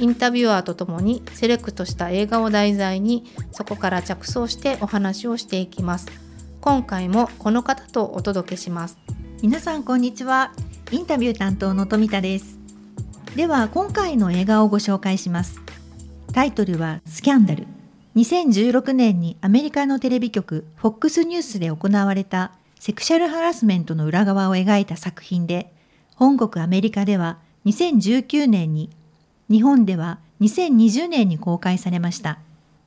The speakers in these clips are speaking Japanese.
インタビュアーとともにセレクトした映画を題材にそこから着想してお話をしていきます。今回もこの方とお届けします。皆さんこんにちは。インタビュー担当の富田です。では今回の映画をご紹介します。タイトルはスキャンダル。2016年にアメリカのテレビ局 FOX ニュースで行われたセクシャルハラスメントの裏側を描いた作品で本国アメリカでは2019年に日本では2020年に公開されました。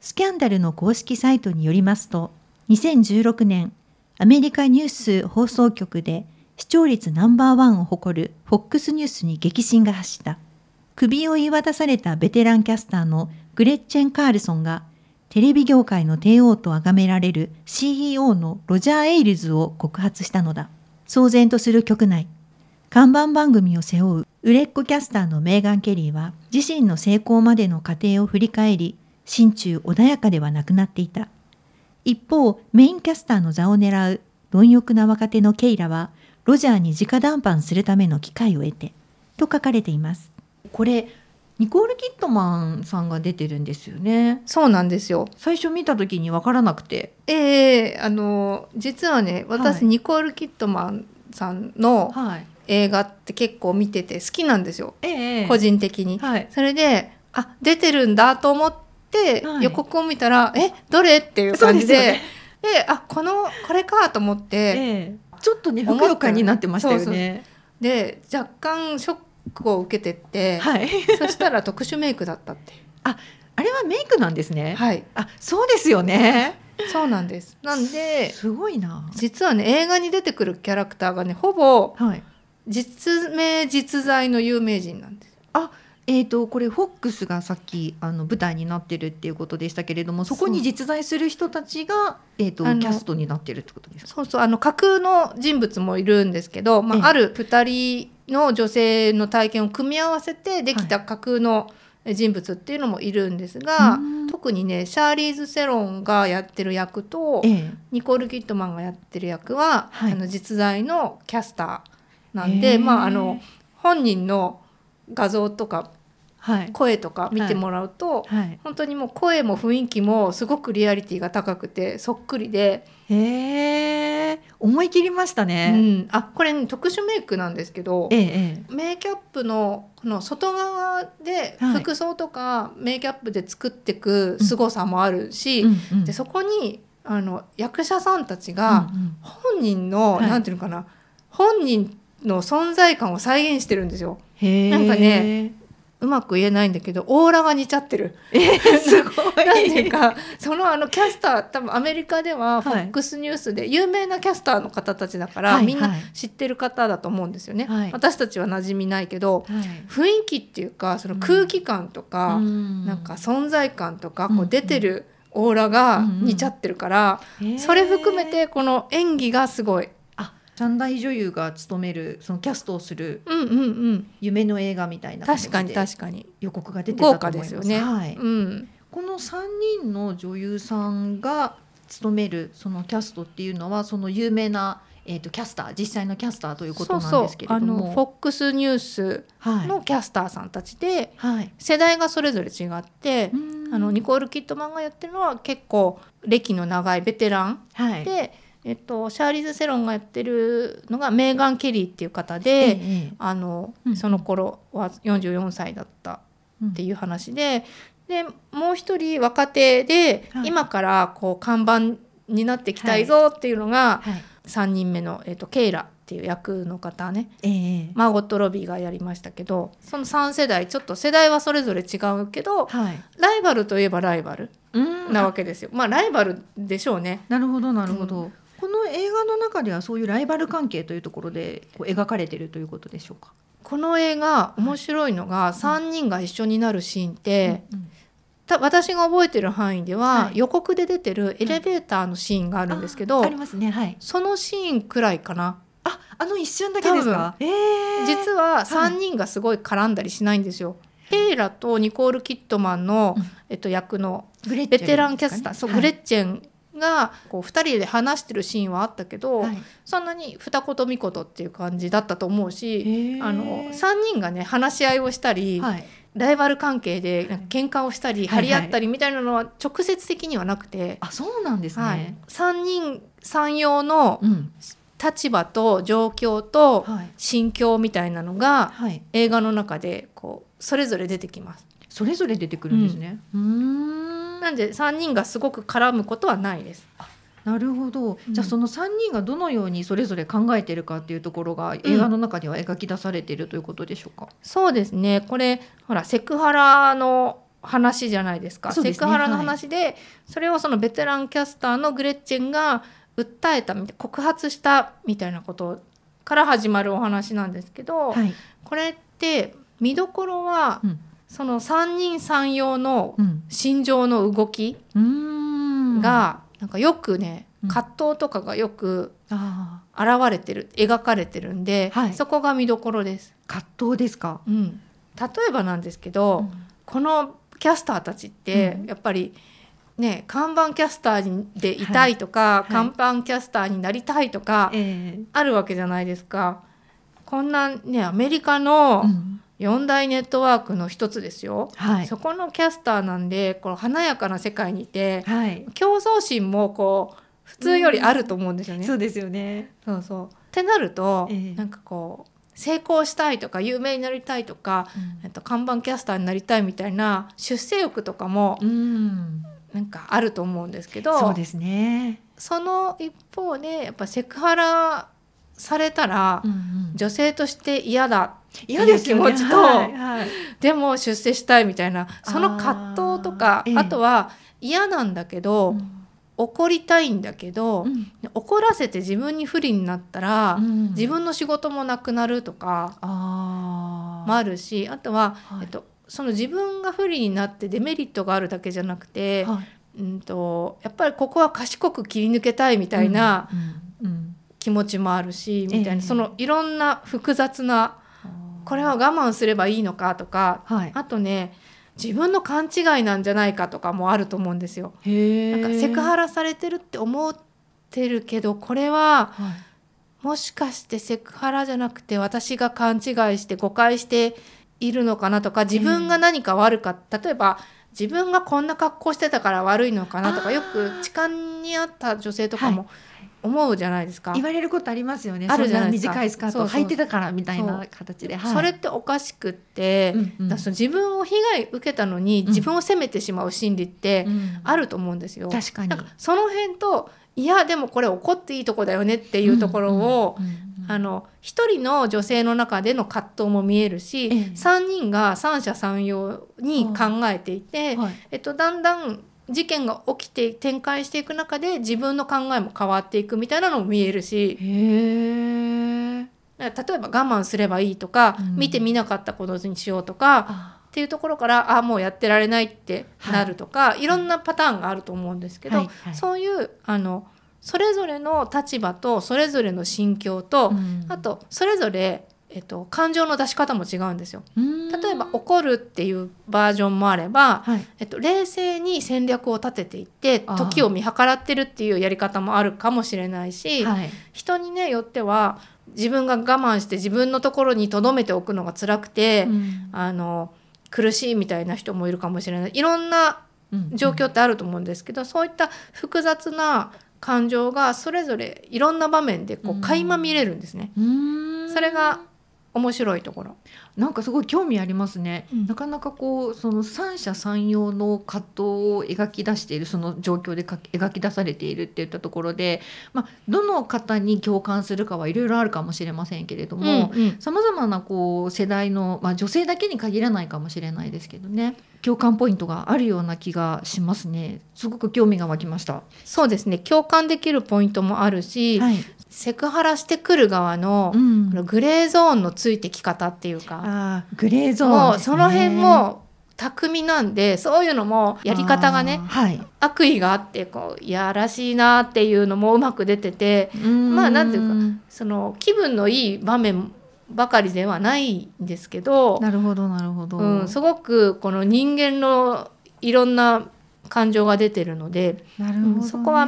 スキャンダルの公式サイトによりますと、2016年、アメリカニュース放送局で視聴率ナンバーワンを誇る FOX ニュースに激震が走った。首を言い渡されたベテランキャスターのグレッチェン・カールソンが、テレビ業界の帝王と崇められる CEO のロジャー・エイルズを告発したのだ。騒然とする局内。看板番組を背負う売れっ子キャスターのメーガン・ケリーは自身の成功までの過程を振り返り、心中穏やかではなくなっていた。一方、メインキャスターの座を狙う貪欲な若手のケイラは、ロジャーに直談判するための機会を得て、と書かれています。これ、ニコール・キットマンさんが出てるんですよね。そうなんですよ最初見た時に分からなくて。ええあの実はね私、はいニコール・キットマンさんのはい。映画って結構見てて好きなんですよええ個人的に、はい。それであ出てるんだと思って、はい予告を見たらえどれっていう感じでそうでねであこのこれかと思って、ええちょっとね、ふくよかになってましたよね。で若干ショックを受けてって、はい。そしたら特殊メイクだったっていうあれはメイクなんですね。はいあ、そうですよね。そうなんですなんですごいな。実はね映画に出てくるキャラクターがねほぼはい。実名実在の有名人なんです。えー、とこれフォックスがさっきあの舞台になってるっていうことでしたけれどもそこに実在する人たちが、えー、とキャストになってるってことですか？そうそうあの架空の人物もいるんですけど、まええ。あ、ある2人の女性の体験を組み合わせてできた架空の人物っていうのもいるんですが、うん。特にねシャーリーズ・セロンがやってる役とええ。ニコール・キットマンがやってる役は、はい。あの実在のキャスターなんへで、ー。まあ、あの本人の画像とかはい。声とか見てもらうと、はい、本当にもう声も雰囲気もすごくリアリティが高くてそっくりで、へえ思い切りましたうね、ん、あこれ、特殊メイクなんですけどええええ。メイキャップのこの外側ではい。服装とかメイキャップで作っていく凄さもあるし、うんうん。でそこにあの役者さんたちがうんうん。本人の、はい。なんていうのかな本人の存在感を再現してるんですよ。なんかねうまく言えないんだけどオーラが似ちゃってる。えー、すごい。なんていうかそのあのキャスター多分アメリカでははい。FOX ニュースで有名なキャスターの方たちだから、はいみんなはい知ってる方だと思うんですよね。はい。私たちは馴染みないけどはい。雰囲気っていうかその空気感とか、うん。なんか存在感とかうん。こう出てるオーラが似ちゃってるから、へー。それ含めてこの演技がすごい。あ三大女優が務めるそのキャストをする夢の映画みたいな確でかに確かに。予告が出てたと思豪います。ね。はい、うん、この3人の女優さんが務めるそのキャストっていうのはその有名な、えー、とキャスター実際のキャスターということなんですけれどあのも FOX ニュースはい。のキャスターさんたちではい。世代がそれぞれ違って、うん。あのニコール・キットマンがやってるのは結構歴の長いベテランはい。で、えっと、シャーリーズ・セロンがやってるのがメーガン・ケリーっていう方えで、えあのうん。その頃は44歳だったっていう話ででもう一人若手で、はい。今からこう看板になっていきたいぞっていうのが、はい。3人目の、えっと、ケイラっていう役の方ね。ええ。マーゴット・ロビーがやりましたけどその3世代ちょっと世代はそれぞれ違うけどはい。ライバルといえばライバルうん。なわけですよ。まあライバルでしょうね。なるほどなるほど、うこの映画の中ではそういうライバル関係というところでこう描かれているということでしょうか？この映画面白いのが3人が一緒になるシーンって、うんた私が覚えてる範囲では、はい。予告で出てるエレベーターのシーンがあるんですけど、あありますね。はい。そのシーンくらいかな。ああの一瞬だけですか？ええ実は3人がすごい絡んだりしないんですよ。ケイラとニコール・キットマンの、うん。えっと、役のベテランキャスター、そうグレッチェンがこう2人で話してるシーンはあったけど、はい。そんなに二言三言っていう感じだったと思うし、あの3人がね話し合いをしたり、はい。ライバル関係でなんか喧嘩をしたり、はい張り合ったりみたいなのは直接的にはなくて、あそうなんですはい。ね、3人3用のうん。立場と状況とはい。心境みたいなのがはい。映画の中でこうそれぞれ出てきます。それぞれ出てくるんですね。うーんなんで3人がすごく絡むことはないです。なるほど、うん。じゃあその3人がどのようにそれぞれ考えてるかっていうところが映画の中では描き出されているということでしょうか、そうですね。これほらセクハラの話じゃないですか。ね。セクハラの話で、それをそのベテランキャスターのグレッチェンが訴えたみたい告発したみたいなことから始まるお話なんですけど、はい、これって見どころは、うんその三人三様のうん、心情の動きうーん。が、なんかよくねうん。葛藤とかがよくあ現れてる描かれてるんで、はい。そこが見どころです。ー葛藤ですか、うん、例えばなんですけど、このキャスターたちってうん。やっぱりね看板キャスターにでいたいとか、はい。はい。看板キャスターになりたいとかええ。あるわけじゃないですか。こんなねアメリカのうん四大ネットワークの一つですよ。はい。そこのキャスターなんでこの華やかな世界にいてはい。競争心もこう普通よりあると思うんですよね。そうですよね。そうそう。ってなると、ええ。なんかこう成功したいとか有名になりたいとか、えっと、看板キャスターになりたいみたいな出世欲とかもうん。なんかあると思うんですけど、そうですね、その一方でやっぱセクハラされたら、うんうん。女性として嫌だ嫌です気持ちと。はいはい。でも出世したいみたいなその葛藤とかあ,、とは嫌なんだけど、うん。怒りたいんだけど、うん。怒らせて自分に不利になったら、うん。自分の仕事もなくなるとかもあるしあとは、はい。えっと、その自分が不利になってデメリットがあるだけじゃなくて、はい。うん、とやっぱりここは賢く切り抜けたいみたいな気持ちもあるし、みたいな、ええ。そのいろんな複雑なうんこれは我慢すればいいのかとかはい。あとね自分の勘違いなんじゃないかとかもあると思うんですよ。へなんかセクハラ、ラされてるって思ってるけどこれははい。もしかしてセクハラじゃなくて私が勘違いして誤解しているのかなとか自分が何か悪かった、例えば自分がこんな格好してたから悪いのかなとかよく痴漢にあった女性とかも思うじゃないですか。言われることありますよね。あるじゃないですか。短いスカート履いてたからみたいな形で、はい。それっておかしくって、うんうん。自分を被害受けたのにん。自分を責めてしまう心理ってうん。あると思うんですよ。確かに。なんかその辺といやでもこれ怒っていいとこだよねっていうところを、うんうんうんあの一人の女性の中での葛藤も見えるし、ええ。三人が三者三様に考えていて、はい。えっと、だんだん事件が起きて展開していく中で自分の考えも変わっていくみたいなのも見えるし例えば我慢すればいいとか、うん。見てみなかったことにしようとかあ。っていうところからあもうやってられないってなるとか、い、ろんなパターンがあると思うんですけど、はいはい。そういうあのそれぞれの立場とそれぞれの心境と、うん。あとそれぞれ、えっと、感情の出し方も違うんですよ。うん。例えば怒るっていうバージョンもあれば、はい。えっと、冷静に戦略を立てていって時を見計らってるっていうやり方もあるかもしれないし、はい。人にねよっては自分が我慢して自分のところに留めておくのが辛くて、うん。あの苦しいみたいな人もいるかもしれない。いろんなうん。状況ってあると思うんですけど、そういった複雑な感情がそれぞれいろんな場面でこうん。う垣間見れるんですね。うん。それが面白いところ。なんかすごい興味ありますね、うん。なかなかこうその三者三様の葛藤を描き出しているその状況でか描き出されているっていったところで、まあ、どの方に共感するかはいろいろあるかもしれませんけれども、さまざまなこう世代の、まあ、女性だけに限らないかもしれないですけどね。共感ポイントがあるような気がしますね。すごく興味が湧きました。そうですね。共感できるポイントもあるし、はい。セクハラしてくる側の,、うん。グレーゾーンのついてき方っていうかあー。グレーゾーンね。もうその辺も巧みなんでそういうのもやり方がねはい。悪意があってこういやらしいなっていうのもうまく出ててまあなんていうかその気分のいい場面ばかりではないんですけど、なるほどなるほど、うん、すごくこの人間のいろんな感情が出てるのでなるほど、ね。うんそこは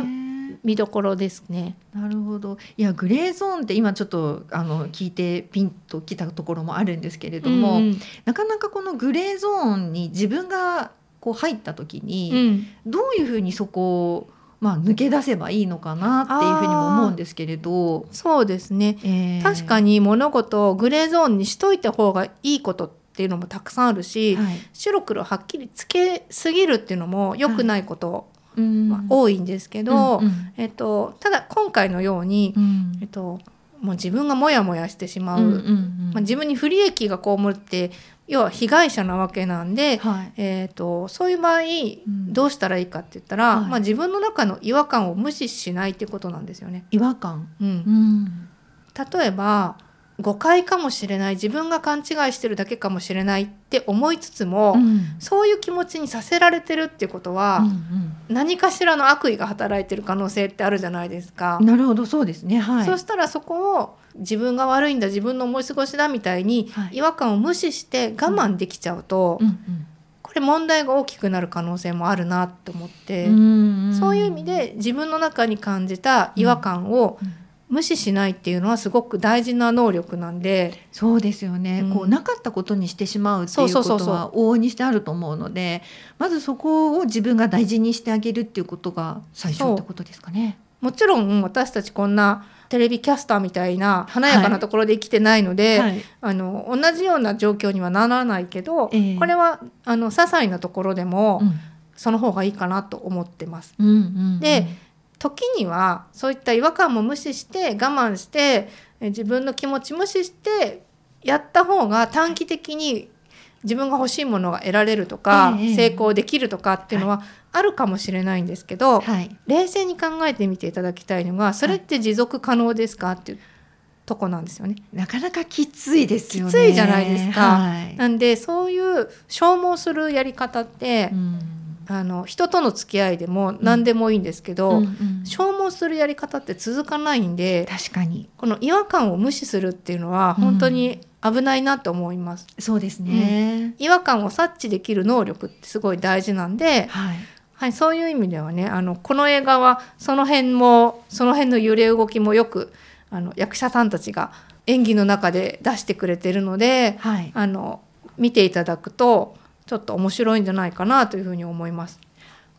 見どころですね。なるほど。いやグレーゾーンって今ちょっとあの聞いてピンときたところもあるんですけれども、うんなかなかこのグレーゾーンに自分がこう入った時うに、ん。どういうふうにそこを、まあ、抜け出せばいいのかなっていうふうにも思うんですけれど、そうですね。えー。確かに物事をグレーゾーンにしといた方がいいことっていうのもたくさんあるし、はい。白黒はっきりつけすぎるっていうのも良くないことうん。は多いんですけど、うんうん。えっと、ただ今回のように、うん。えっと、もう自分がモヤモヤしてしまう、うんうんうん。まあ、自分に不利益が被るって要は被害者なわけなんで、はい。えー、とそういう場合ん。どうしたらいいかって言ったら、はい。まあ、自分の中の違和感を無視しないってことなんですよね。違和感、うん。うん。例えば誤解かもしれない自分が勘違いしてるだけかもしれないって思いつつも、うん。そういう気持ちにさせられてるってことは、うん何かしらの悪意が働いてる可能性ってあるじゃないですか。うんなるほどそうですね。はい。そしたらそこを自分が悪いんだ自分の思い過ごしだみたいにはい。違和感を無視して我慢できちゃうと、うん。これ問題が大きくなる可能性もあるなと思って、うんん。そういう意味で自分の中に感じた違和感をうん無視しないっていうのはすごく大事な能力なんで、そうですよね、うん。こうなかったことにしてしまうってそいううこそうそうそうとは往々にしてあると思うのでまずそこを自分が大事にしてあげるっていうことが最初ってことですかね。もちろん私たちこんなテレビキャスターみたいな華やかなところで生きてないので、はい。あの同じような状況にはならないけど、ええ。これはあの些細なところでも、うん。その方がいいかなと思ってます。うんうんうん。で時にはそういった違和感も無視して我慢してえ自分の気持ち無視してやった方が短期的に自分が欲しいものが得られるとか、ええ成功できるとかっていうのはあるかもしれないんですけど、はい。冷静に考えてみていただきたいのがそれって持続可能ですかっていうとこなんですよね。なかなかきついですよね。きついじゃないですか。はい。なんでそういう消耗するやり方って、うんあの人との付き合いでも何でもいいんですけど、うんうん。消耗するやり方って続かないんで確かに。この違和感を無視するっていうのは本当に危ないなと思います。そうですね。違和感を察知できる能力ってすごい大事なんで、はい。はい、そういう意味ではねあのこの映画はその辺もその辺の揺れ動きもよくあの役者さんたちが演技の中で出してくれてるのではい。あの見ていただくとちょっと面白いんじゃないかなというふうに思います。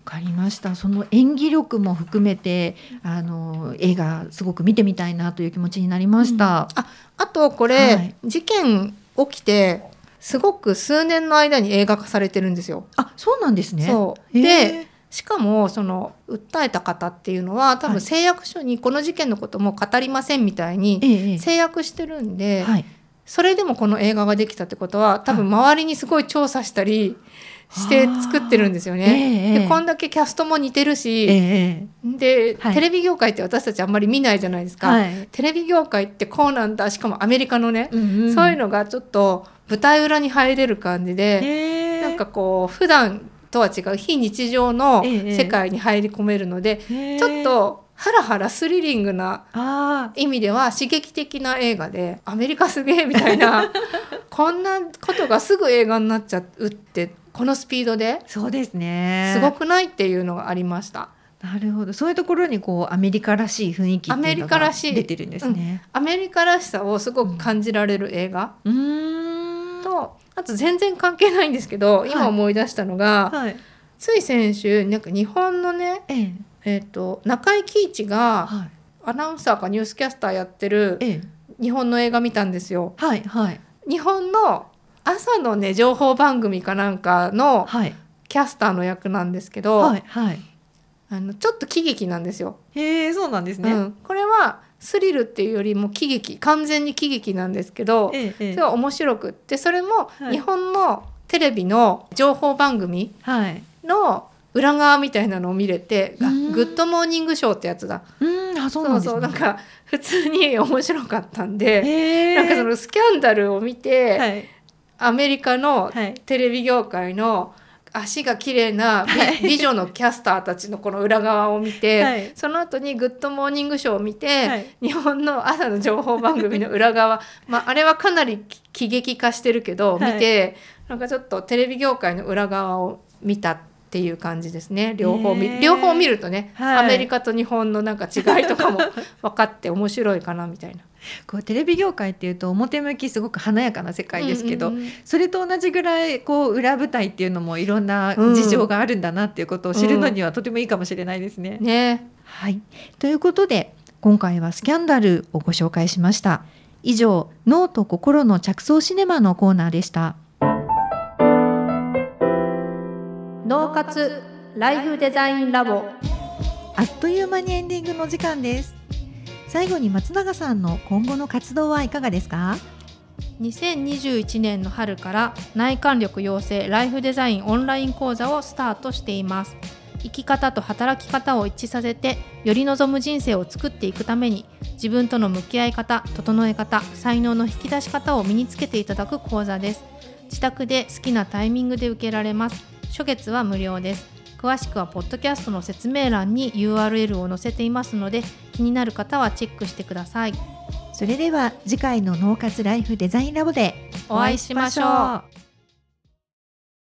わかりました。その演技力も含めてあの映画すごく見てみたいなという気持ちになりました。ああとこれ、はい事件起きてすごく数年の間に映画化されてるんですよ。あ、そうなんですね。そうへでしかもその訴えた方っていうのは多はい分誓約書にこの事件のことも語りませんみたいにええ誓約してるんで、はい。それでもこの映画ができたってことは多分周りにすごい調査したりして作ってるんですよえね。えでこんだけキャストも似てるえし、えで、はい。テレビ業界って私たちあんまり見ないじゃないですか。はい。テレビ業界ってこうなんだしかもアメリカのね、うんそういうのがちょっと舞台裏に入れる感じで、へえ。なんかこう普段とは違う非日常のええ世界に入り込めるので、ちょっとハラハラスリリングなあ意味では刺激的な映画でアメリカすげえみたいな こんなことがすぐ映画になっちゃうってこのスピードであ、そうですね。すごくないっていうのがありました。なるほど。そういうところにこうアメリカらしい雰囲気ってアメリいうのがカらしい出てるんですね。アメリカらしさをすごく感じられる映画うーん。とあと全然関係ないんですけど今思い出したのが、はい。つい先週なんか日本のね、えええー、と中井貴一がはい。アナウンサーかニュースキャスターやってるええ日本の映画見たんですよ。はいはい。日本の朝のね情報番組かなんかのはいキャスターの役なんですけど、はいはいあのちょっと喜劇なんですよ。へえそうなんですね、うん、これはスリルっていうよりも喜劇完全に喜劇なんですけど、ええええそれは面白くってそれもはい日本のテレビの情報番組はいの裏側みたいなのを見れて「あうん。グッドモーニングショー」ってやつだ。うん。あそうそうんなですね。そうなんか普通に面白かったんで、なんかそのスキャンダルを見て、はい。アメリカのはい。テレビ業界の足が綺麗な美,、女のキャスターたちのこの裏側を見て、はい。その後に「グッドモーニングショー」を見て、はい。日本の朝の情報番組の裏側、まあ、あれはかなり喜劇化してるけど、はい。見てなんかちょっとテレビ業界の裏側を見たっていう感じですね両方見両方見るとね、はいアメリカと日本のなんか違いとかも 分かって面白いかなみたいな。こうテレビ業界っていうと表向きすごく華やかな世界ですけど、うんうんうんそれと同じぐらいこう裏舞台っていうのもいろんな事情があるんだなっていうことを知るのにはとてもいいかもしれないですね。ねはい、ということで今回はスキャンダルをご紹介しました。以上脳と心の着想シネマのコーナーでした。脳活ライフデザインラボ。あっという間にエンディングの時間です。最後に松永さんの今後の活動はいかがですか？2021年の春から内観力養成ライフデザインオンライン講座をスタートしています。生き方と働き方を一致させてより望む人生を作っていくために自分との向き合い方整え方才能の引き出し方を身につけていただく講座です。自宅で好きなタイミングで受けられます初月は無料です。詳しくはポッドキャストの説明欄に URL を載せていますので気になる方はチェックしてください。それでは次回の脳活ライフデザインラボでお会いしましょう。